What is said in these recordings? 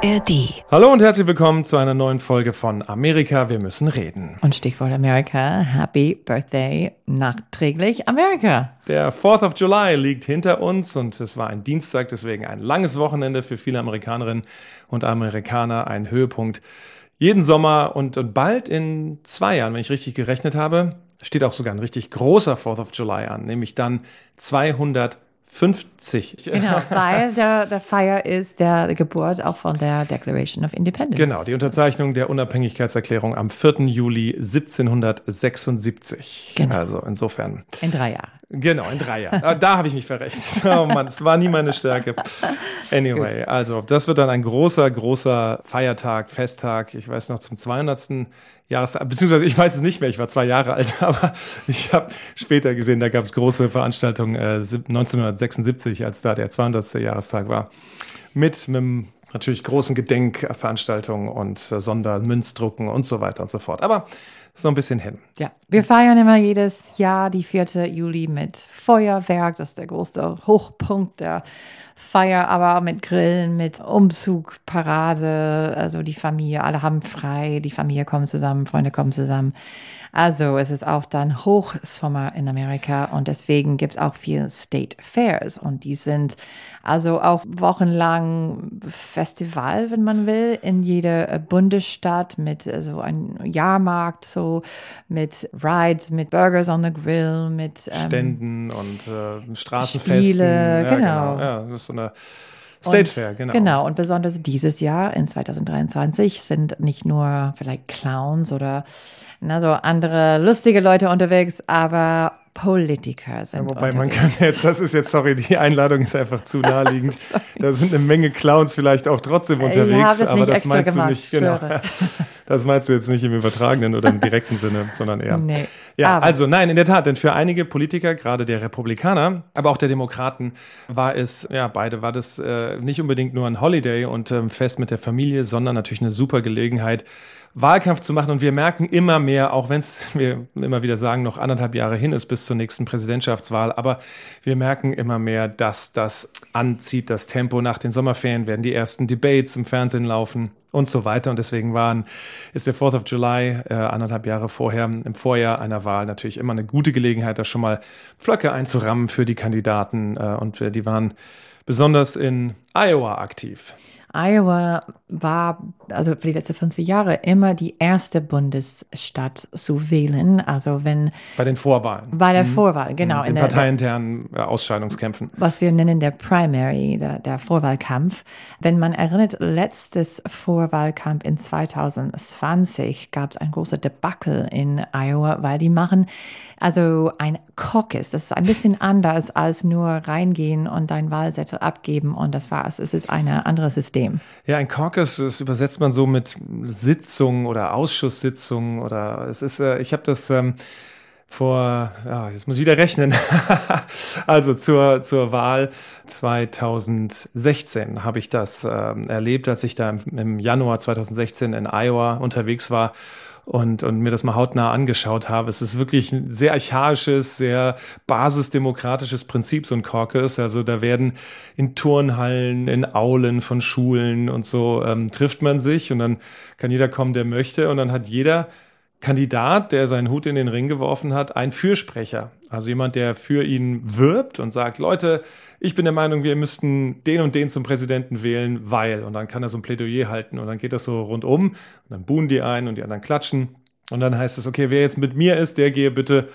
ARD. Hallo und herzlich willkommen zu einer neuen Folge von Amerika, wir müssen reden. Und Stichwort Amerika, Happy Birthday nachträglich Amerika. Der 4th of July liegt hinter uns und es war ein Dienstag, deswegen ein langes Wochenende für viele Amerikanerinnen und Amerikaner, ein Höhepunkt jeden Sommer und, und bald in zwei Jahren, wenn ich richtig gerechnet habe, steht auch sogar ein richtig großer 4th of July an, nämlich dann 200 50. Genau, weil der, der Feier ist der Geburt auch von der Declaration of Independence. Genau, die Unterzeichnung der Unabhängigkeitserklärung am 4. Juli 1776. Genau. Also insofern. In drei Jahren. Genau, in drei Jahren. Ah, da habe ich mich verrechnet. Oh Mann, es war nie meine Stärke. Anyway, also das wird dann ein großer, großer Feiertag, Festtag. Ich weiß noch zum 200. Jahrestag, beziehungsweise ich weiß es nicht mehr, ich war zwei Jahre alt, aber ich habe später gesehen, da gab es große Veranstaltungen äh, 1976, als da der 200. Jahrestag war, mit, mit natürlich großen Gedenkveranstaltungen und äh, Sondermünzdrucken und so weiter und so fort. Aber so ein bisschen hin. Ja, wir feiern immer jedes Jahr die 4. Juli mit Feuerwerk. Das ist der größte Hochpunkt der Feier, aber auch mit Grillen, mit Umzug, Parade. Also die Familie, alle haben frei, die Familie kommt zusammen, Freunde kommen zusammen. Also es ist auch dann Hochsommer in Amerika und deswegen gibt es auch viel State Fairs und die sind also auch wochenlang Festival, wenn man will, in jeder Bundesstadt mit so also einem Jahrmarkt, so mit Rides, mit Burgers on the Grill, mit ähm, Ständen und äh, Straßenfesten. Spiele, ja, genau. genau. Ja, das ist so eine State Fair, genau. Genau, und besonders dieses Jahr in 2023 sind nicht nur vielleicht Clowns oder na, so andere lustige Leute unterwegs, aber Politiker sind. Ja, wobei man kann jetzt, das ist jetzt, sorry, die Einladung ist einfach zu naheliegend. da sind eine Menge Clowns vielleicht auch trotzdem unterwegs, aber das meinst gemacht, du nicht, genau. Das meinst du jetzt nicht im übertragenen oder im direkten Sinne, sondern eher. Nee, ja, aber. also nein, in der Tat, denn für einige Politiker, gerade der Republikaner, aber auch der Demokraten, war es, ja, beide war das äh, nicht unbedingt nur ein Holiday und ähm, Fest mit der Familie, sondern natürlich eine super Gelegenheit, Wahlkampf zu machen. Und wir merken immer mehr, auch wenn es, wir immer wieder sagen, noch anderthalb Jahre hin ist bis zur nächsten Präsidentschaftswahl, aber wir merken immer mehr, dass das anzieht, das Tempo. Nach den Sommerferien werden die ersten Debates im Fernsehen laufen und so weiter. Und deswegen waren, ist der 4th of July, äh, anderthalb Jahre vorher, im Vorjahr einer Wahl natürlich immer eine gute Gelegenheit, da schon mal Pflöcke einzurammen für die Kandidaten. Äh, und die waren besonders in Iowa aktiv. Iowa war also für die letzten 50 Jahre immer die erste Bundesstadt zu wählen. Also wenn bei den Vorwahlen. Bei der mhm. Vorwahl, genau. In den parteiinternen äh, Ausscheidungskämpfen. Was wir nennen der Primary, der, der Vorwahlkampf. Wenn man erinnert, letztes Vorwahlkampf in 2020 gab es ein großes Debakel in Iowa, weil die machen also ein Caucus. Das ist ein bisschen anders als nur reingehen und dein Wahlzettel abgeben und das war's. Es ist ein anderes System. Ja, ein Caucus, das übersetzt man so mit Sitzungen oder Ausschusssitzungen oder es ist, äh, ich habe das ähm, vor, ja, jetzt muss ich wieder rechnen. also zur, zur Wahl 2016 habe ich das ähm, erlebt, als ich da im Januar 2016 in Iowa unterwegs war und, und mir das mal hautnah angeschaut habe. Es ist wirklich ein sehr archaisches, sehr basisdemokratisches Prinzip, so ein Caucus. Also da werden in Turnhallen, in Aulen von Schulen und so ähm, trifft man sich und dann kann jeder kommen, der möchte und dann hat jeder Kandidat, der seinen Hut in den Ring geworfen hat, einen Fürsprecher. Also jemand, der für ihn wirbt und sagt, Leute, ich bin der Meinung, wir müssten den und den zum Präsidenten wählen, weil. Und dann kann er so ein Plädoyer halten und dann geht das so rundum und dann buhen die einen und die anderen klatschen. Und dann heißt es, okay, wer jetzt mit mir ist, der gehe bitte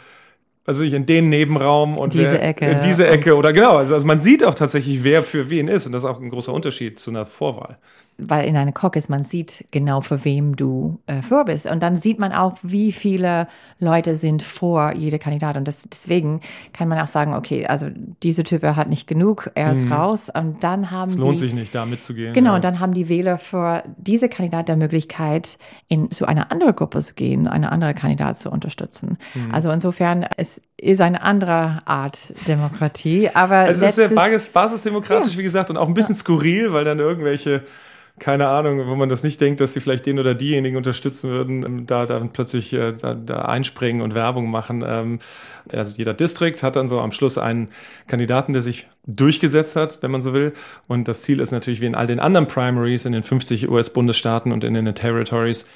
also in den Nebenraum und diese wer, Ecke. in diese Ecke oder genau. Also, also man sieht auch tatsächlich, wer für wen ist und das ist auch ein großer Unterschied zu einer Vorwahl weil in einer Caucus man sieht genau, für wem du äh, vor bist. Und dann sieht man auch, wie viele Leute sind vor jeder Kandidat. Und das, deswegen kann man auch sagen, okay, also diese Typ hat nicht genug, er ist mhm. raus. Und dann haben Es lohnt die, sich nicht, da mitzugehen. Genau, ja. und dann haben die Wähler für diese Kandidat der Möglichkeit, in, zu einer anderen Gruppe zu gehen, eine andere Kandidat zu unterstützen. Mhm. Also insofern, es ist eine andere Art Demokratie. Aber es ist sehr basisdemokratisch, ja. wie gesagt, und auch ein bisschen skurril, weil dann irgendwelche keine Ahnung, wo man das nicht denkt, dass sie vielleicht den oder diejenigen unterstützen würden, ähm, da dann plötzlich äh, da, da, einspringen und Werbung machen. Ähm, also jeder Distrikt hat dann so am Schluss einen Kandidaten, der sich durchgesetzt hat, wenn man so will. Und das Ziel ist natürlich wie in all den anderen Primaries in den 50 US-Bundesstaaten und in den Territories,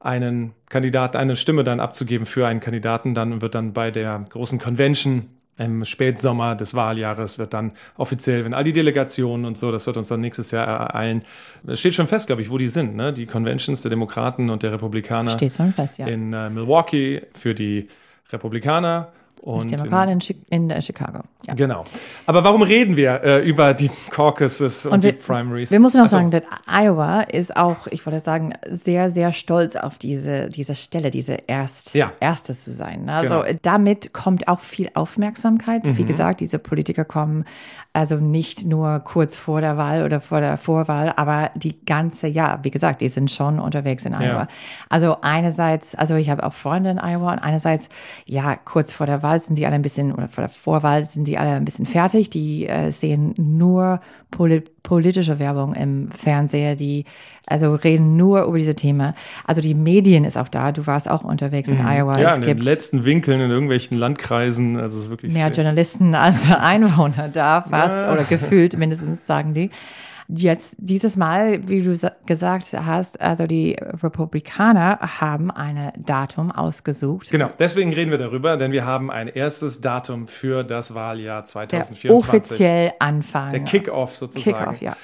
einen Kandidaten, eine Stimme dann abzugeben für einen Kandidaten, dann wird dann bei der großen Convention im Spätsommer des Wahljahres wird dann offiziell, wenn all die Delegationen und so, das wird uns dann nächstes Jahr ereilen. Es steht schon fest, glaube ich, wo die sind, ne? Die Conventions der Demokraten und der Republikaner. Steht schon fest, ja. In äh, Milwaukee für die Republikaner und Demokraten in, in, Chicago. Ja. Genau. Aber warum reden wir äh, über die Caucuses und, und wir, die Primaries? Wir müssen noch also, sagen, dass Iowa ist auch, ich wollte sagen, sehr, sehr stolz auf diese, diese Stelle, diese Erst, ja. Erste zu sein. Also genau. damit kommt auch viel Aufmerksamkeit. Mhm. Wie gesagt, diese Politiker kommen also nicht nur kurz vor der Wahl oder vor der Vorwahl, aber die ganze, ja, wie gesagt, die sind schon unterwegs in Iowa. Ja. Also einerseits, also ich habe auch Freunde in Iowa und einerseits, ja, kurz vor der Wahl Wahl sind die alle ein bisschen, oder vor der Vorwahl sind die alle ein bisschen fertig. Die äh, sehen nur poli politische Werbung im Fernseher, die also reden nur über diese Themen. Also die Medien ist auch da. Du warst auch unterwegs in mhm. Iowa. Ja, es in den letzten Winkeln in irgendwelchen Landkreisen. Also es ist wirklich mehr Journalisten als Einwohner da fast ja. oder gefühlt mindestens sagen die. Jetzt dieses Mal, wie du gesagt hast, also die Republikaner haben ein Datum ausgesucht. Genau, deswegen reden wir darüber, denn wir haben ein erstes Datum für das Wahljahr 2024. Der offiziell Anfang. Der Kickoff sozusagen. Kickoff, ja.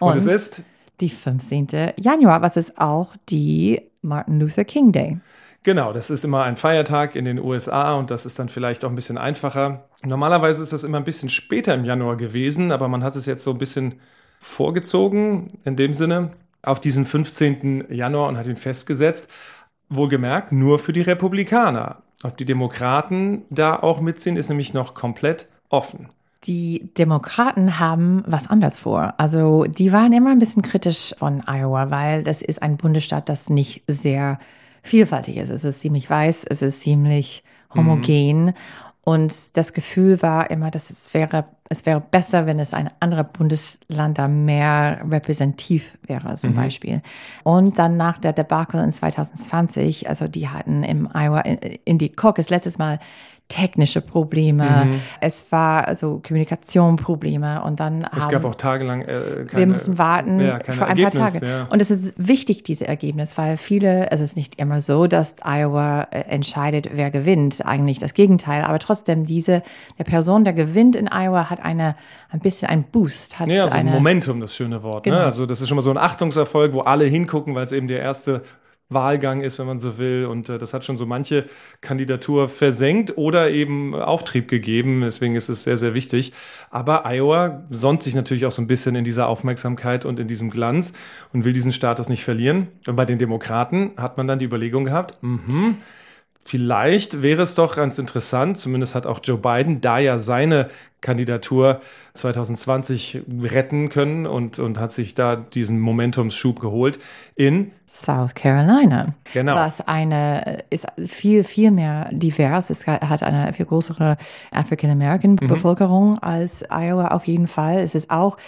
Und, Und es ist die 15. Januar, was ist auch die Martin Luther King Day. Genau, das ist immer ein Feiertag in den USA und das ist dann vielleicht auch ein bisschen einfacher. Normalerweise ist das immer ein bisschen später im Januar gewesen, aber man hat es jetzt so ein bisschen vorgezogen, in dem Sinne, auf diesen 15. Januar und hat ihn festgesetzt. Wohlgemerkt, nur für die Republikaner. Ob die Demokraten da auch mitziehen, ist nämlich noch komplett offen. Die Demokraten haben was anderes vor. Also die waren immer ein bisschen kritisch von Iowa, weil das ist ein Bundesstaat, das nicht sehr vielfältig ist. Es ist ziemlich weiß, es ist ziemlich homogen. Mhm. Und das Gefühl war immer, dass es wäre, es wäre besser, wenn es ein anderer Bundesland da mehr repräsentativ wäre, zum mhm. Beispiel. Und dann nach der Debakel in 2020, also die hatten im Iowa, in, in die Caucus letztes Mal technische Probleme, mhm. es war also Kommunikationsprobleme und dann es haben, gab auch tagelang äh, keine, wir müssen warten ja, für ein Ergebnis, paar Tage ja. und es ist wichtig dieses Ergebnis, weil viele es ist nicht immer so, dass Iowa äh, entscheidet, wer gewinnt, eigentlich das Gegenteil, aber trotzdem diese der Person, der gewinnt in Iowa, hat eine ein bisschen ein Boost, hat ja, so eine, ein Momentum, das schöne Wort. Ne? Genau. Ne? Also das ist schon mal so ein Achtungserfolg, wo alle hingucken, weil es eben der erste Wahlgang ist, wenn man so will. Und äh, das hat schon so manche Kandidatur versenkt oder eben Auftrieb gegeben. Deswegen ist es sehr, sehr wichtig. Aber Iowa sonnt sich natürlich auch so ein bisschen in dieser Aufmerksamkeit und in diesem Glanz und will diesen Status nicht verlieren. Und bei den Demokraten hat man dann die Überlegung gehabt, mh, Vielleicht wäre es doch ganz interessant, zumindest hat auch Joe Biden da ja seine Kandidatur 2020 retten können und, und hat sich da diesen Momentumsschub geholt in South Carolina. Genau. Was eine ist viel, viel mehr divers. Es hat eine viel größere African American mhm. Bevölkerung als Iowa auf jeden Fall. Es ist auch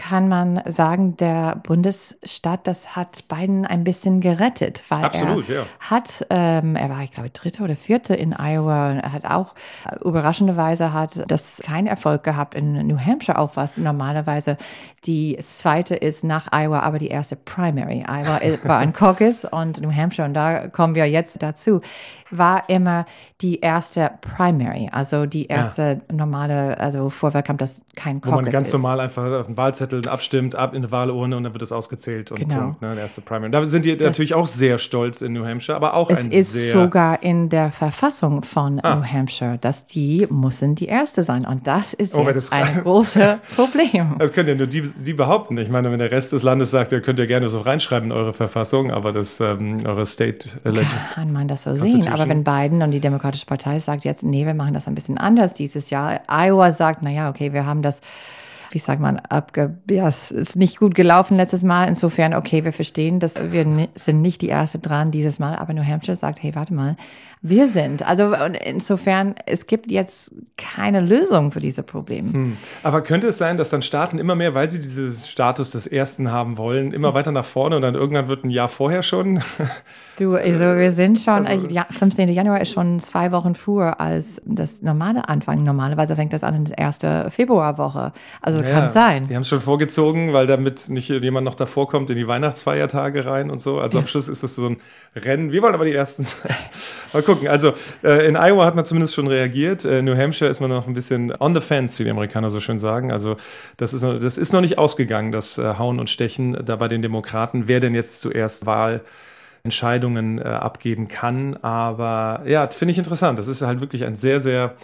kann man sagen, der Bundesstaat, das hat Biden ein bisschen gerettet, weil Absolut, er ja. hat, ähm, er war, ich glaube, dritte oder vierte in Iowa. Er hat auch äh, überraschenderweise hat das keinen Erfolg gehabt in New Hampshire, auch was normalerweise die zweite ist nach Iowa, aber die erste Primary. Iowa war ein Caucus und New Hampshire, und da kommen wir jetzt dazu, war immer die erste Primary, also die erste ja. normale, also Vorwahlkampf, das kein Caucus Wo man ganz ist. normal einfach auf den Wahlzettel abstimmt, ab in eine Wahlurne und dann wird es ausgezählt und genau. Punkt, ne, erste Primary. Da sind die das, natürlich auch sehr stolz in New Hampshire, aber auch es ein ist sehr sogar in der Verfassung von ah. New Hampshire, dass die müssen die erste sein und das ist oh, jetzt ein großes Problem. Das können ja nur die, die behaupten. Ich meine, wenn der Rest des Landes sagt, ihr könnt ja gerne so reinschreiben in eure Verfassung, aber das ähm, eure State Legislature. Kann man das so sehen, aber wenn Biden und die Demokratische Partei sagt jetzt, nee, wir machen das ein bisschen anders dieses Jahr. Iowa sagt, naja, okay, wir haben das wie sagt man, abge, ja, es ist nicht gut gelaufen letztes Mal. Insofern, okay, wir verstehen, dass wir sind nicht die Erste dran dieses Mal, aber New Hampshire sagt, hey, warte mal, wir sind. Also insofern, es gibt jetzt keine Lösung für diese Probleme. Hm. Aber könnte es sein, dass dann Staaten immer mehr, weil sie diesen Status des Ersten haben wollen, immer weiter nach vorne und dann irgendwann wird ein Jahr vorher schon? Du, also wir sind schon, also, ja, 15. Januar ist schon zwei Wochen früher als das normale Anfang. Normalerweise fängt das an in der ersten Februarwoche. Also ja, kann sein. Die haben es schon vorgezogen, weil damit nicht jemand noch davor kommt in die Weihnachtsfeiertage rein und so. Also am Schluss ist das so ein Rennen. Wir wollen aber die Ersten sein. Mal gucken. Also äh, in Iowa hat man zumindest schon reagiert. In äh, New Hampshire ist man noch ein bisschen on the fence, wie die Amerikaner so schön sagen. Also das ist noch, das ist noch nicht ausgegangen, das äh, Hauen und Stechen da bei den Demokraten. Wer denn jetzt zuerst Wahl Entscheidungen äh, abgeben kann. Aber ja, finde ich interessant. Das ist halt wirklich ein sehr, sehr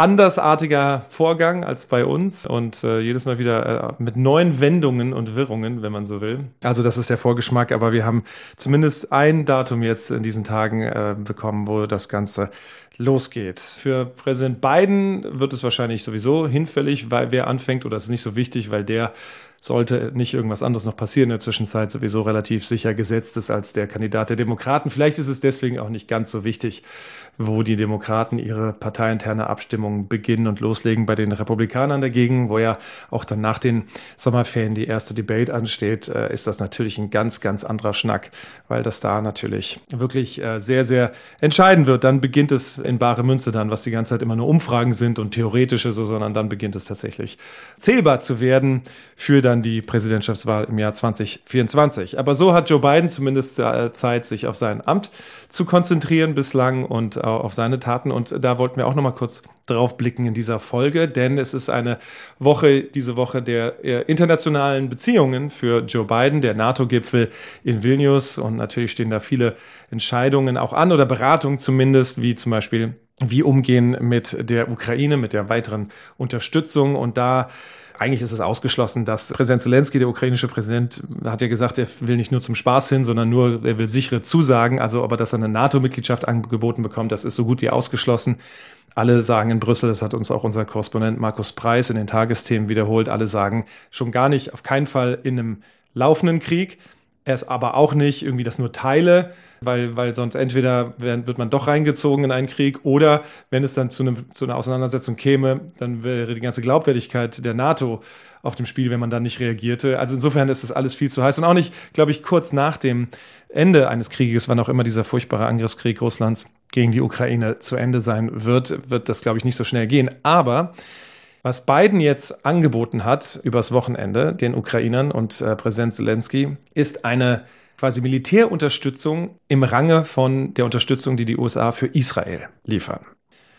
andersartiger Vorgang als bei uns und äh, jedes Mal wieder äh, mit neuen Wendungen und Wirrungen, wenn man so will. Also das ist der Vorgeschmack, aber wir haben zumindest ein Datum jetzt in diesen Tagen äh, bekommen, wo das Ganze losgeht. Für Präsident Biden wird es wahrscheinlich sowieso hinfällig, weil wer anfängt oder ist nicht so wichtig, weil der sollte nicht irgendwas anderes noch passieren in der Zwischenzeit, sowieso relativ sicher gesetzt ist als der Kandidat der Demokraten. Vielleicht ist es deswegen auch nicht ganz so wichtig, wo die Demokraten ihre parteiinterne Abstimmung beginnen und loslegen. Bei den Republikanern dagegen, wo ja auch dann nach den Sommerferien die erste Debate ansteht, äh, ist das natürlich ein ganz, ganz anderer Schnack, weil das da natürlich wirklich äh, sehr, sehr entscheiden wird. Dann beginnt es in bare Münze dann, was die ganze Zeit immer nur Umfragen sind und theoretische so, sondern dann beginnt es tatsächlich zählbar zu werden für dann die Präsidentschaftswahl im Jahr 2024. Aber so hat Joe Biden zumindest äh, Zeit, sich auf sein Amt zu konzentrieren bislang und äh, auf seine Taten. Und da wollten wir auch noch mal kurz drauf blicken in dieser Folge, denn es ist eine Woche, diese Woche der äh, internationalen Beziehungen für Joe Biden, der NATO-Gipfel in Vilnius. Und natürlich stehen da viele Entscheidungen auch an oder Beratungen zumindest, wie zum Beispiel wie umgehen mit der Ukraine, mit der weiteren Unterstützung. Und da eigentlich ist es ausgeschlossen, dass Präsident Zelensky, der ukrainische Präsident, hat ja gesagt, er will nicht nur zum Spaß hin, sondern nur, er will sichere Zusagen. Also, aber dass er eine NATO-Mitgliedschaft angeboten bekommt, das ist so gut wie ausgeschlossen. Alle sagen in Brüssel, das hat uns auch unser Korrespondent Markus Preis in den Tagesthemen wiederholt, alle sagen schon gar nicht, auf keinen Fall in einem laufenden Krieg. Ist aber auch nicht irgendwie das nur Teile, weil, weil sonst entweder wird man doch reingezogen in einen Krieg oder wenn es dann zu, einem, zu einer Auseinandersetzung käme, dann wäre die ganze Glaubwürdigkeit der NATO auf dem Spiel, wenn man dann nicht reagierte. Also insofern ist das alles viel zu heiß und auch nicht, glaube ich, kurz nach dem Ende eines Krieges, wann auch immer dieser furchtbare Angriffskrieg Russlands gegen die Ukraine zu Ende sein wird, wird das, glaube ich, nicht so schnell gehen. Aber was Biden jetzt angeboten hat übers Wochenende den Ukrainern und äh, Präsident Zelensky, ist eine quasi Militärunterstützung im Range von der Unterstützung, die die USA für Israel liefern.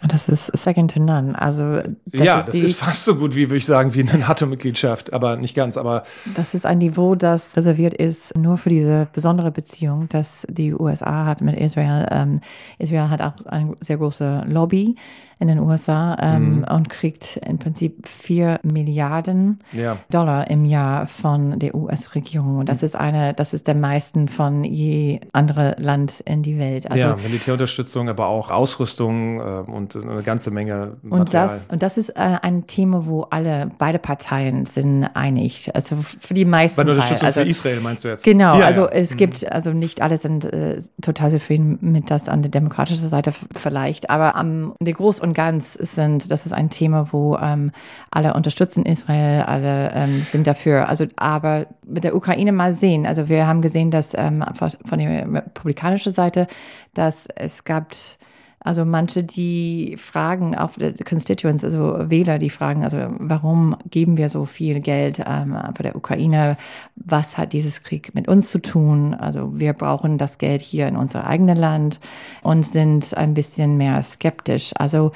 Das ist second to none. Also das ja, ist das ist fast so gut wie, würde ich sagen, wie eine NATO-Mitgliedschaft, aber nicht ganz. Aber das ist ein Niveau, das reserviert ist nur für diese besondere Beziehung, dass die USA hat mit Israel. Ähm, Israel hat auch eine sehr große Lobby in den USA ähm, mhm. und kriegt im Prinzip vier Milliarden ja. Dollar im Jahr von der US-Regierung. Und das mhm. ist eine, das ist der meisten von je andere Land in die Welt. Also, ja, Militärunterstützung, aber auch Ausrüstung äh, und eine ganze Menge Material. Und das, und das ist äh, ein Thema, wo alle, beide Parteien sind einig. Also für die meisten. Bei der Unterstützung also, für Israel meinst du jetzt? Genau, ja, also ja. es mhm. gibt, also nicht alle sind äh, total zufrieden mit das an der demokratischen Seite vielleicht, aber am, der Groß- und und ganz sind, das ist ein Thema, wo ähm, alle unterstützen Israel, alle ähm, sind dafür. Also, aber mit der Ukraine mal sehen. Also wir haben gesehen, dass ähm, von der republikanischen Seite, dass es gab also manche, die fragen auf der Constituents, also Wähler, die fragen, also warum geben wir so viel Geld ähm, für der Ukraine? Was hat dieses Krieg mit uns zu tun? Also wir brauchen das Geld hier in unser eigenes Land und sind ein bisschen mehr skeptisch. Also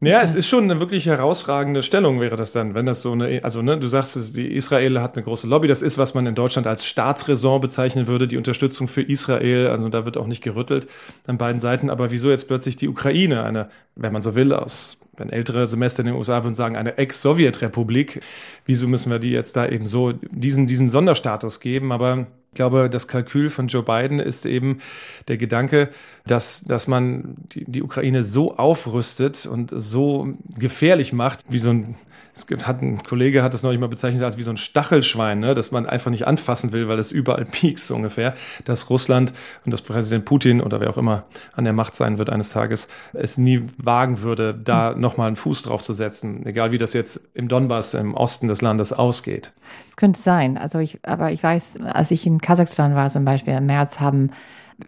ja, es ist schon eine wirklich herausragende Stellung, wäre das dann, wenn das so eine, also ne, du sagst, die Israel hat eine große Lobby, das ist, was man in Deutschland als Staatsräson bezeichnen würde, die Unterstützung für Israel, also da wird auch nicht gerüttelt an beiden Seiten, aber wieso jetzt plötzlich die Ukraine, eine, wenn man so will, aus, wenn ältere Semester in den USA würden sagen, eine Ex-Sowjetrepublik, wieso müssen wir die jetzt da eben so diesen, diesen Sonderstatus geben, aber Ich glaube, das Kalkül von Joe Biden ist eben der Gedanke, dass, dass man die, die Ukraine so aufrüstet und so gefährlich macht, wie so ein es gibt, hat ein Kollege hat das neulich mal bezeichnet als wie so ein Stachelschwein, ne, das man einfach nicht anfassen will, weil es überall piekst so ungefähr, dass Russland und das Präsident Putin oder wer auch immer an der Macht sein wird eines Tages, es nie wagen würde, da mhm. nochmal einen Fuß drauf zu setzen, egal wie das jetzt im Donbass, im Osten des Landes ausgeht. Es könnte sein, also ich, aber ich weiß, als ich in Kasachstan war zum Beispiel im März, haben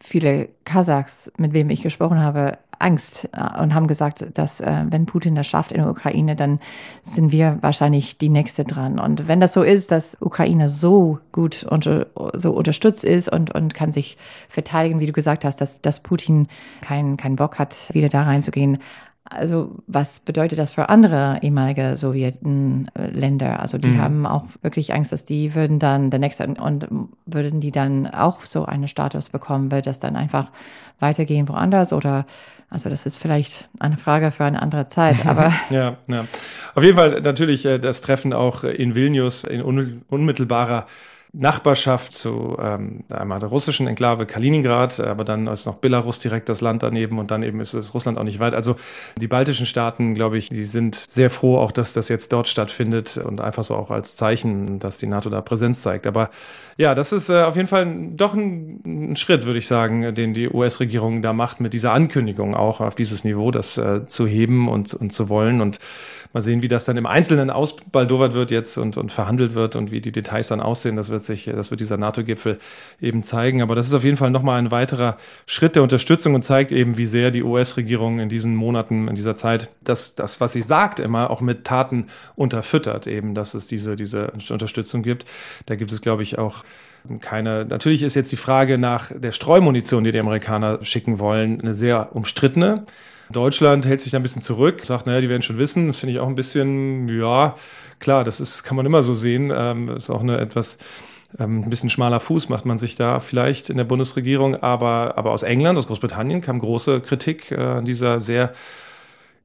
viele Kasachs, mit wem ich gesprochen habe, Angst äh, und haben gesagt, dass äh, wenn Putin das schafft in der Ukraine, dann sind wir wahrscheinlich die Nächste dran. Und wenn das so ist, dass Ukraine so gut und so unterstützt ist und, und kann sich verteidigen, wie du gesagt hast, dass, dass Putin keinen keinen Bock hat, wieder da reinzugehen, also was bedeutet das für andere ehemalige Sowjetländer? Also die mhm. haben auch wirklich Angst, dass die würden dann der nächste und würden die dann auch so einen Status bekommen, wird das dann einfach weitergehen woanders oder also das ist vielleicht eine Frage für eine andere Zeit, aber ja, ja. Auf jeden Fall natürlich äh, das Treffen auch in Vilnius in unmittelbarer Nachbarschaft zu ähm, einmal der russischen Enklave Kaliningrad, aber dann ist noch Belarus direkt das Land daneben und dann eben ist es Russland auch nicht weit. Also die baltischen Staaten, glaube ich, die sind sehr froh auch, dass das jetzt dort stattfindet und einfach so auch als Zeichen, dass die NATO da Präsenz zeigt. Aber ja, das ist äh, auf jeden Fall doch ein, ein Schritt, würde ich sagen, den die US-Regierung da macht mit dieser Ankündigung auch auf dieses Niveau, das äh, zu heben und, und zu wollen und Mal sehen, wie das dann im Einzelnen ausbaldowert wird jetzt und, und verhandelt wird und wie die Details dann aussehen. Das wird sich, das wird dieser NATO-Gipfel eben zeigen. Aber das ist auf jeden Fall nochmal ein weiterer Schritt der Unterstützung und zeigt eben, wie sehr die US-Regierung in diesen Monaten, in dieser Zeit, das, das, was sie sagt, immer auch mit Taten unterfüttert, eben, dass es diese, diese Unterstützung gibt. Da gibt es, glaube ich, auch keine. Natürlich ist jetzt die Frage nach der Streumunition, die die Amerikaner schicken wollen, eine sehr umstrittene. Deutschland hält sich da ein bisschen zurück, sagt, naja, die werden schon wissen. Das finde ich auch ein bisschen, ja, klar, das ist, kann man immer so sehen. Ähm, ist auch eine etwas ähm, ein bisschen schmaler Fuß macht man sich da vielleicht in der Bundesregierung, aber, aber aus England, aus Großbritannien kam große Kritik äh, an dieser sehr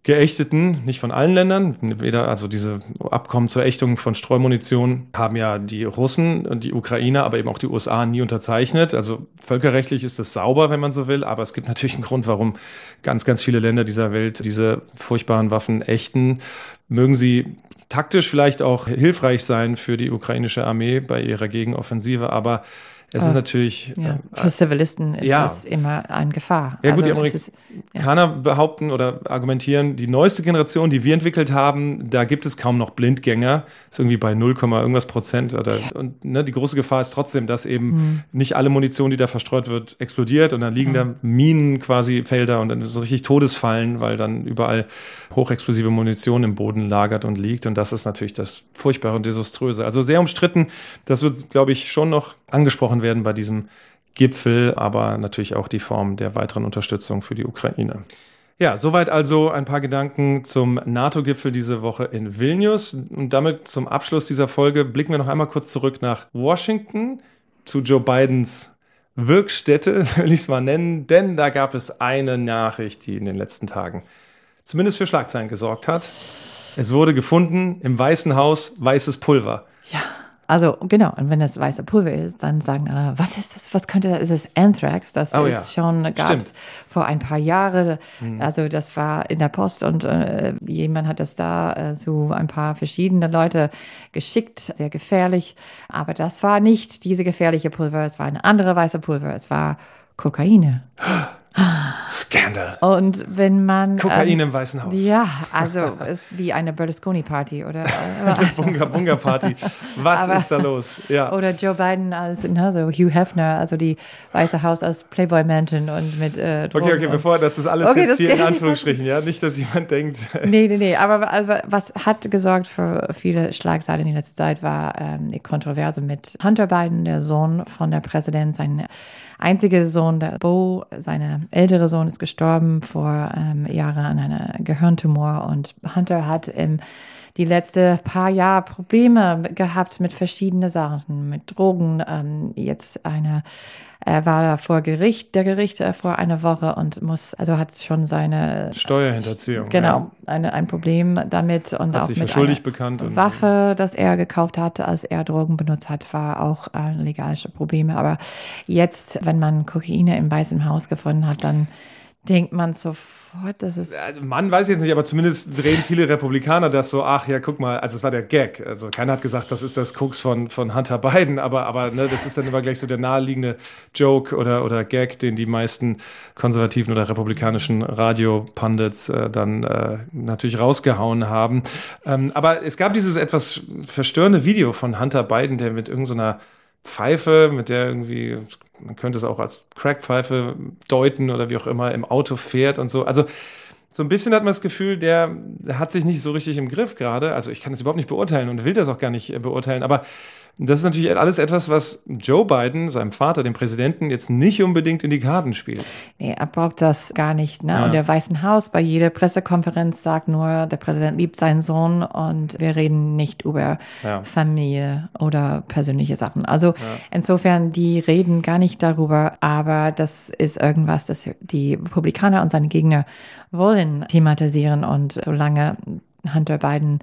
geächteten, nicht von allen Ländern, weder, also diese Abkommen zur Ächtung von Streumunition haben ja die Russen und die Ukrainer, aber eben auch die USA nie unterzeichnet. Also völkerrechtlich ist das sauber, wenn man so will, aber es gibt natürlich einen Grund, warum ganz, ganz viele Länder dieser Welt diese furchtbaren Waffen ächten. Mögen sie taktisch vielleicht auch hilfreich sein für die ukrainische Armee bei ihrer Gegenoffensive, aber es ist natürlich. Ja, äh, für Zivilisten ist ja. es immer eine Gefahr. Ja, gut, also, die Amerikaner ja. behaupten oder argumentieren, die neueste Generation, die wir entwickelt haben, da gibt es kaum noch Blindgänger. Ist irgendwie bei 0, irgendwas Prozent. Oder, und ne, die große Gefahr ist trotzdem, dass eben mhm. nicht alle Munition, die da verstreut wird, explodiert und dann liegen mhm. da Minen quasi, Felder und dann so richtig Todesfallen, weil dann überall hochexplosive Munition im Boden lagert und liegt. Und das ist natürlich das Furchtbare und Desaströse. Also sehr umstritten. Das wird, glaube ich, schon noch angesprochen werden bei diesem Gipfel, aber natürlich auch die Form der weiteren Unterstützung für die Ukraine. Ja, soweit also ein paar Gedanken zum NATO-Gipfel diese Woche in Vilnius. Und damit zum Abschluss dieser Folge blicken wir noch einmal kurz zurück nach Washington zu Joe Bidens Wirkstätte, will ich es mal nennen, denn da gab es eine Nachricht, die in den letzten Tagen zumindest für Schlagzeilen gesorgt hat. Es wurde gefunden im Weißen Haus weißes Pulver. Ja. Also genau, und wenn das weiße Pulver ist, dann sagen alle, was ist das? Was könnte das? Ist es Anthrax? Das oh, ist ja. schon gab vor ein paar Jahren. Mhm. Also das war in der Post und äh, jemand hat das da äh, zu ein paar verschiedene Leute geschickt. Sehr gefährlich. Aber das war nicht diese gefährliche Pulver. Es war eine andere weiße Pulver. Es war Kokaine. Skandal. Und wenn man. Kokain ähm, im Weißen Haus. Ja, also ist wie eine Berlusconi-Party, oder? Bunga-Bunga-Party. Was Aber, ist da los? Ja. Oder Joe Biden als ne, so Hugh Hefner, also die Weiße Haus als Playboy Mansion und mit. Äh, okay, okay, bevor das ist alles okay, jetzt hier in Anführungsstrichen, ja? Nicht, dass jemand denkt. nee, nee, nee. Aber, aber, was hat gesorgt für viele Schlagzeilen in letzter Zeit war ähm, die Kontroverse mit Hunter Biden, der Sohn von der Präsident, sein einziger Sohn, der Bo, seine ältere Sohn ist gestorben vor ähm, Jahren an einer Gehirntumor und Hunter hat im die letzten paar Jahre Probleme gehabt mit verschiedenen Sachen, mit Drogen. Ähm, jetzt eine er war da vor Gericht, der Gericht äh, vor einer Woche und muss, also hat schon seine Steuerhinterziehung. Genau, ja. eine, ein Problem damit und hat auch sich mit schuldig bekannt Waffe, das er gekauft hat, als er Drogen benutzt hat, war auch äh, legalische Probleme. Aber jetzt, wenn man Kokaine im Weißen Haus gefunden hat, dann denkt man sofort, dass es. Man weiß jetzt nicht, aber zumindest drehen viele Republikaner das so, ach ja, guck mal, also es war der Gag. Also keiner hat gesagt, das ist das Koks von, von Hunter Biden, aber, aber ne, das ist dann immer gleich so der naheliegende Joke oder, oder Gag, den die meisten konservativen oder republikanischen Radiopundits äh, dann äh, natürlich rausgehauen haben. Ähm, aber es gab dieses etwas verstörende Video von Hunter Biden, der mit irgendeiner so Pfeife, mit der irgendwie, man könnte es auch als Crackpfeife deuten oder wie auch immer, im Auto fährt und so. Also so ein bisschen hat man das Gefühl, der, hat sich nicht so richtig im Griff gerade. Also ich kann das überhaupt nicht beurteilen und will das auch gar nicht äh, beurteilen, aber das ist natürlich alles etwas, was Joe Biden, seinem Vater, dem Präsidenten, jetzt nicht unbedingt in die Karten spielt. Nee, er braucht das gar nicht. Ne? Ja. Und der Weißen Haus bei jeder Pressekonferenz sagt nur, der Präsident liebt seinen Sohn und wir reden nicht über ja. Familie oder persönliche Sachen. Also ja. insofern, die reden gar nicht darüber, aber das ist irgendwas, das die Republikaner und seine Gegner wollen thematisieren. Und solange Hunter Biden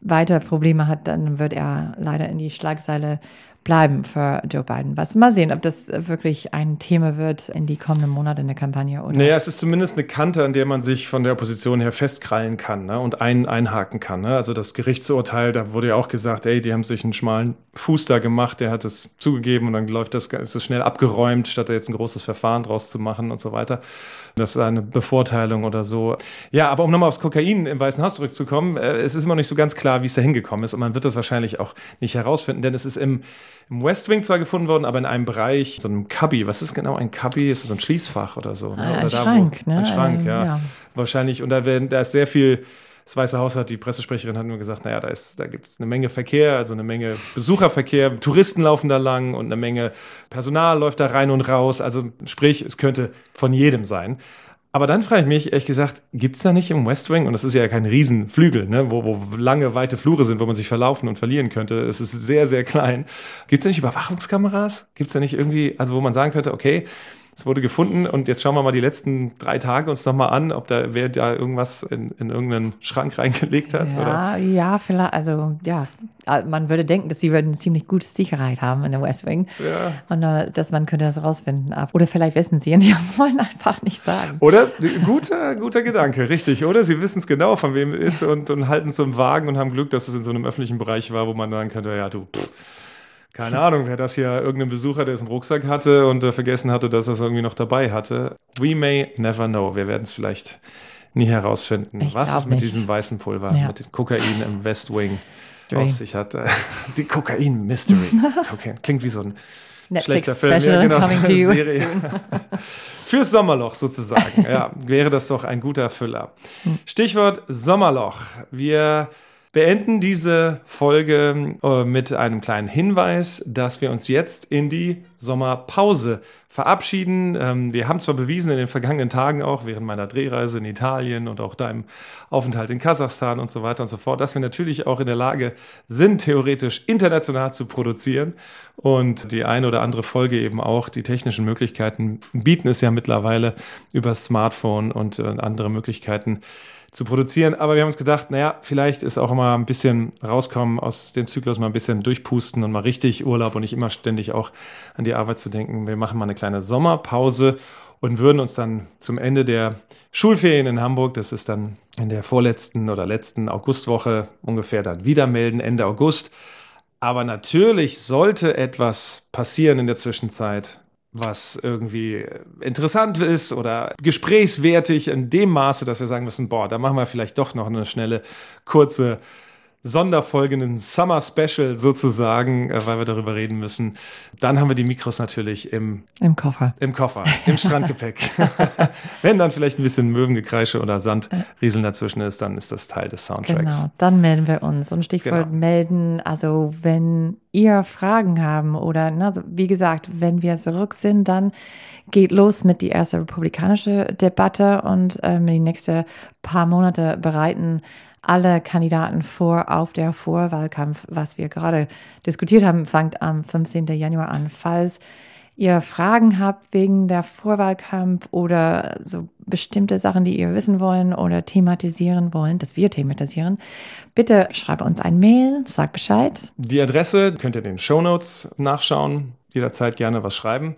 weiter Probleme hat, dann wird er leider in die Schlagzeile bleiben für Joe Biden. Was mal sehen, ob das wirklich ein Thema wird in die kommenden Monate in der Kampagne. Oder? Naja, es ist zumindest eine Kante, an der man sich von der Opposition her festkrallen kann ne, und ein, einhaken kann. Ne? Also das Gerichtsurteil, da wurde ja auch gesagt, ey, die haben sich einen schmalen Fuß da gemacht, der hat es zugegeben und dann läuft das, ist es schnell abgeräumt, statt da jetzt ein großes Verfahren draus zu machen und so weiter. Das ist eine Bevorteilung oder so. Ja, aber um nochmal aufs Kokain im Weißen Haus zurückzukommen, äh, es ist immer noch nicht so ganz klar, wie es da hingekommen ist und man wird das wahrscheinlich auch nicht herausfinden, denn es ist im, im West Wing zwar gefunden worden, aber in einem Bereich, so einem Cubby. Was ist genau ein Cubby? Ist das so ein Schließfach oder so? Ne? Ein oder Schrank, wo, ne? Ein Schrank, ja. ja. Wahrscheinlich. Und da, werden, da ist sehr viel das Weiße Haus hat, die Pressesprecherin hat nur gesagt, naja, da, ist, da gibt es eine Menge Verkehr, also eine Menge Besucherverkehr, Touristen laufen da lang und eine Menge Personal läuft da rein und raus. Also sprich, es könnte von jedem sein. Aber dann frage ich mich, ehrlich gesagt, gibt es da nicht im West Wing, und das ist ja kein Riesenflügel, ne, wo, wo lange, weite Flure sind, wo man sich verlaufen und verlieren könnte. Es ist sehr, sehr klein. Gibt es da nicht Überwachungskameras? Gibt es da nicht irgendwie, also wo man sagen könnte, okay, es wurde gefunden und jetzt schauen wir mal die letzten drei Tage uns nochmal an, ob da wer da irgendwas in, in irgendeinen Schrank reingelegt hat. Ja, oder? ja, vielleicht, also ja, man würde denken, dass sie würden ziemlich gute Sicherheit haben in der West Wing. Ja. Und uh, dass man könnte das rausfinden. Oder vielleicht wissen sie und die wollen einfach nicht sagen. Oder guter, guter Gedanke, richtig, oder? Sie wissen es genau, von wem es ist und, und halten es so im Wagen und haben Glück, dass es in so einem öffentlichen Bereich war, wo man sagen könnte, ja, du. Pff, keine Ahnung, wer das hier, irgendein Besucher, der es im Rucksack hatte und äh, vergessen hatte, dass er es irgendwie noch dabei hatte. We may never know. Wir werden es vielleicht nie herausfinden, ich was es mit nicht. diesem weißen Pulver, ja. mit dem Kokain im West Wing auf sich hat. Die Kokain-Mystery. Okay. Klingt wie so ein Netflix schlechter Film. Ja, genau, so eine Serie. Fürs Sommerloch sozusagen. ja, wäre das doch ein guter Füller. Hm. Stichwort Sommerloch. Wir beenden diese Folge äh, mit einem kleinen Hinweis, dass wir uns jetzt in die Sommerpause verabschieden. Ähm, wir haben zwar bewiesen in den vergangenen Tagen auch während meiner Drehreise in Italien und auch deinem Aufenthalt in Kasachstan und so weiter und so fort, dass wir natürlich auch in der Lage sind, theoretisch international zu produzieren und die eine oder andere Folge eben auch die technischen Möglichkeiten bieten es ja mittlerweile über Smartphone und äh, andere Möglichkeiten zu produzieren. Aber wir haben uns gedacht, naja, vielleicht ist auch mal ein bisschen rauskommen aus dem Zyklus, mal ein bisschen durchpusten und mal richtig Urlaub und nicht immer ständig auch an die Arbeit zu denken. Wir machen mal eine kleine Sommerpause und würden uns dann zum Ende der Schulferien in Hamburg, das ist dann in der vorletzten oder letzten Augustwoche ungefähr, dann wieder melden, Ende August. Aber natürlich sollte etwas passieren in der Zwischenzeit, was irgendwie interessant ist oder gesprächswertig in dem Maße, dass wir sagen müssen, boah, da machen wir vielleicht doch noch eine schnelle, kurze Sonderfolge, Summer Special sozusagen, äh, weil wir darüber reden müssen. Dann haben wir die Mikros natürlich im, Im Koffer. Im Koffer, im Strandgepäck. wenn dann vielleicht ein bisschen Möwengekreische oder Sandrieseln dazwischen ist, dann ist das Teil des Soundtracks. Genau, dann melden wir uns. Und Stichwort genau. melden, also wenn ihr Fragen haben oder, na, wie gesagt, wenn wir zurück sind, dann geht los mit die erste republikanische Debatte und ähm, die nächsten paar Monate bereiten alle Kandidaten vor auf der Vorwahlkampf, was wir gerade diskutiert haben, fängt am 15. Januar an. Falls ihr Fragen habt wegen der Vorwahlkampf oder so bestimmte Sachen, die ihr wissen wollen oder thematisieren wollen, dass wir thematisieren, bitte schreibt uns ein Mail, sagt Bescheid. Die Adresse könnt ihr in den Show Notes nachschauen, jederzeit gerne was schreiben.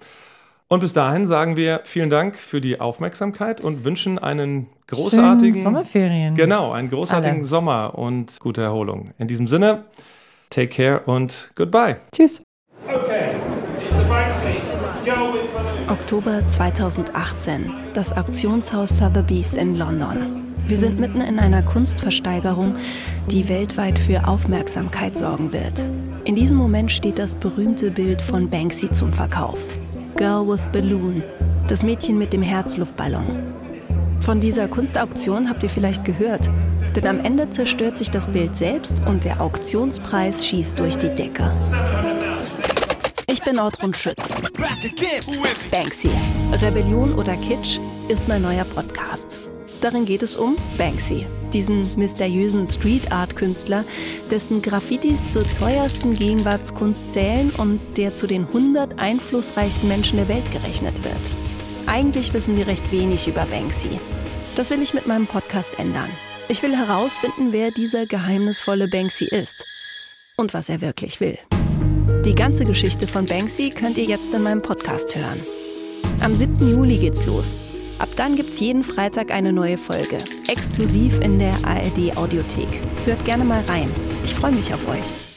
Und bis dahin sagen wir vielen Dank für die Aufmerksamkeit und wünschen einen großartigen Schönen Sommerferien. Genau, einen großartigen Alle. Sommer und gute Erholung. In diesem Sinne, take care und goodbye. Tschüss. Okay. Oktober 2018, das Auktionshaus Sotheby's in London. Wir sind mitten in einer Kunstversteigerung, die weltweit für Aufmerksamkeit sorgen wird. In diesem Moment steht das berühmte Bild von Banksy zum Verkauf. Girl with Balloon, das Mädchen mit dem Herzluftballon. Von dieser Kunstauktion habt ihr vielleicht gehört, denn am Ende zerstört sich das Bild selbst und der Auktionspreis schießt durch die Decke. Ich bin Ortrun Schütz. Banksy. Rebellion oder Kitsch ist mein neuer Podcast. Darin geht es um Banksy, diesen mysteriösen Street Art Künstler, dessen Graffitis zur teuersten Gegenwartskunst zählen und der zu den 100 einflussreichsten Menschen der Welt gerechnet wird. Eigentlich wissen wir recht wenig über Banksy. Das will ich mit meinem Podcast ändern. Ich will herausfinden, wer dieser geheimnisvolle Banksy ist und was er wirklich will. Die ganze Geschichte von Banksy könnt ihr jetzt in meinem Podcast hören. Am 7. Juli geht's los. Ab dann gibt's jeden Freitag eine neue Folge, exklusiv in der ARD Audiothek. Hört gerne mal rein. Ich freue mich auf euch.